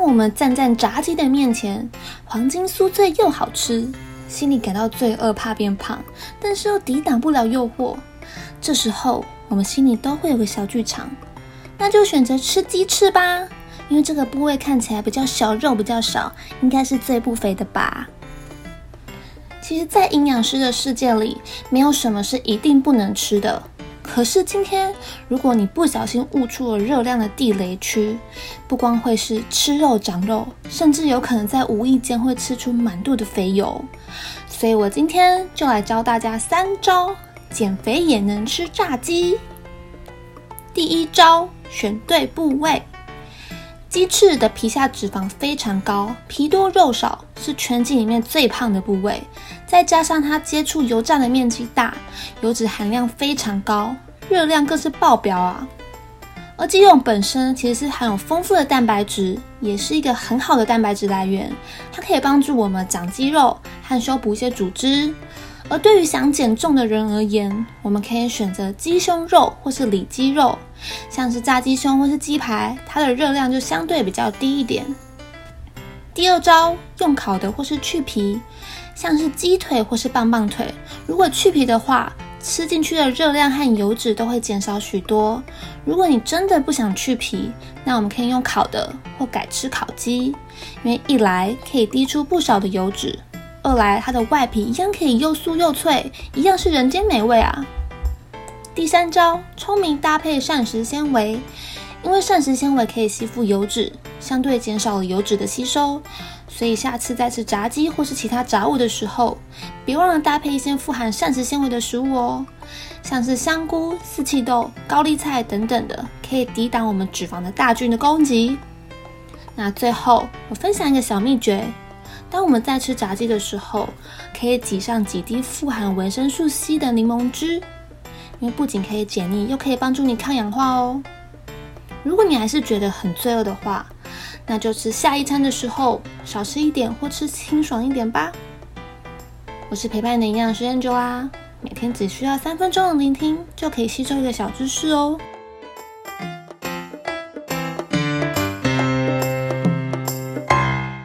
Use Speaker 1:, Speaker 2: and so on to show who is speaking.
Speaker 1: 当我们站在炸鸡的面前，黄金酥脆又好吃，心里感到罪恶，怕变胖，但是又抵挡不了诱惑。这时候，我们心里都会有个小剧场，那就选择吃鸡翅吧，因为这个部位看起来比较小，肉比较少，应该是最不肥的吧。其实，在营养师的世界里，没有什么是一定不能吃的。可是今天，如果你不小心误触了热量的地雷区，不光会是吃肉长肉，甚至有可能在无意间会吃出满肚的肥油。所以我今天就来教大家三招减肥也能吃炸鸡。第一招，选对部位。鸡翅的皮下脂肪非常高，皮多肉少，是全鸡里面最胖的部位。再加上它接触油炸的面积大，油脂含量非常高，热量更是爆表啊！而鸡肉本身其实是含有丰富的蛋白质，也是一个很好的蛋白质来源，它可以帮助我们长肌肉和修补一些组织。而对于想减重的人而言，我们可以选择鸡胸肉或是里脊肉，像是炸鸡胸或是鸡排，它的热量就相对比较低一点。第二招，用烤的或是去皮，像是鸡腿或是棒棒腿，如果去皮的话，吃进去的热量和油脂都会减少许多。如果你真的不想去皮，那我们可以用烤的或改吃烤鸡，因为一来可以滴出不少的油脂。二来，它的外皮一样可以又酥又脆，一样是人间美味啊！第三招，聪明搭配膳食纤维，因为膳食纤维可以吸附油脂，相对减少了油脂的吸收，所以下次再吃炸鸡或是其他炸物的时候，别忘了搭配一些富含膳食纤维的食物哦，像是香菇、四季豆、高丽菜等等的，可以抵挡我们脂肪的大军的攻击。那最后，我分享一个小秘诀。当我们在吃炸鸡的时候，可以挤上几滴富含维生素 C 的柠檬汁，因为不仅可以解腻，又可以帮助你抗氧化哦。如果你还是觉得很罪恶的话，那就吃下一餐的时候少吃一点，或吃清爽一点吧。我是陪伴你的营养师 Angel 啊，每天只需要三分钟的聆听，就可以吸收一个小知识哦。